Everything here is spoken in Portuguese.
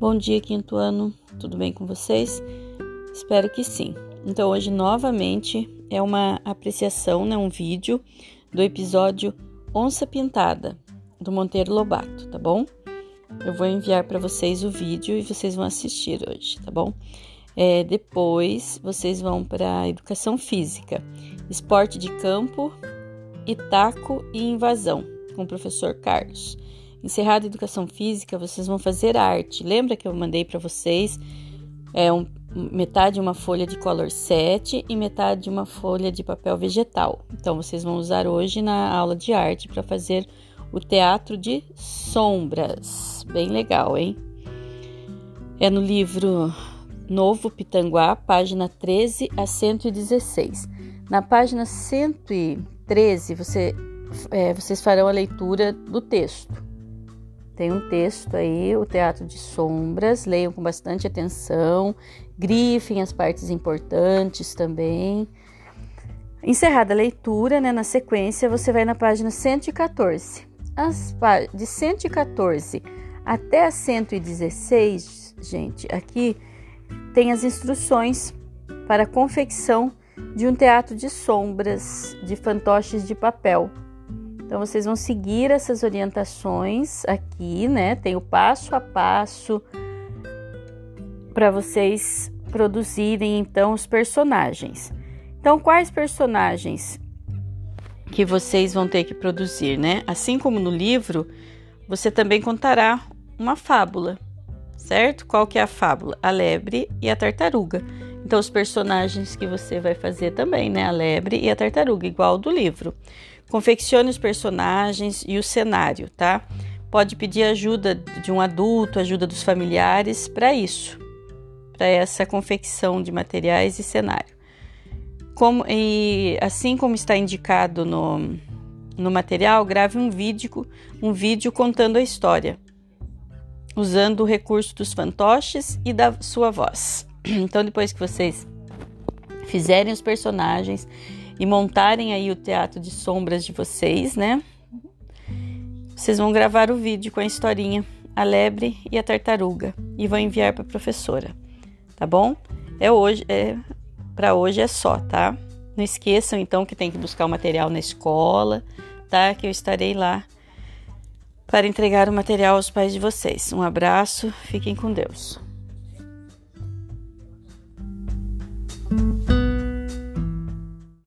Bom dia, quinto ano. Tudo bem com vocês? Espero que sim. Então, hoje novamente é uma apreciação, né, um vídeo do episódio Onça Pintada do Monteiro Lobato, tá bom? Eu vou enviar para vocês o vídeo e vocês vão assistir hoje, tá bom? É, depois vocês vão para educação física, esporte de campo, Itaco e invasão com o professor Carlos. Encerrada a educação física, vocês vão fazer arte. Lembra que eu mandei para vocês é um, metade uma folha de color 7 e metade uma folha de papel vegetal. Então vocês vão usar hoje na aula de arte para fazer o teatro de sombras. Bem legal, hein? É no livro Novo Pitanguá, página 13 a 116. Na página 113, você, é, vocês farão a leitura do texto. Tem um texto aí, o Teatro de Sombras, leiam com bastante atenção, grifem as partes importantes também. Encerrada a leitura, né, na sequência, você vai na página 114. As, de 114 até a 116, gente, aqui tem as instruções para a confecção de um teatro de sombras de fantoches de papel. Então vocês vão seguir essas orientações aqui, né? Tem o passo a passo para vocês produzirem então os personagens. Então, quais personagens que vocês vão ter que produzir, né? Assim como no livro, você também contará uma fábula, certo? Qual que é a fábula? A lebre e a tartaruga. Então, os personagens que você vai fazer também, né? A lebre e a tartaruga, igual do livro. Confeccione os personagens e o cenário, tá? Pode pedir ajuda de um adulto, ajuda dos familiares para isso, para essa confecção de materiais e cenário. Como, e assim como está indicado no, no material, grave um vídeo, um vídeo contando a história, usando o recurso dos fantoches e da sua voz. Então, depois que vocês fizerem os personagens e montarem aí o teatro de sombras de vocês, né? Vocês vão gravar o vídeo com a historinha, a lebre e a tartaruga e vão enviar para a professora, tá bom? É hoje, é para hoje é só, tá? Não esqueçam então que tem que buscar o material na escola, tá? Que eu estarei lá para entregar o material aos pais de vocês. Um abraço, fiquem com Deus.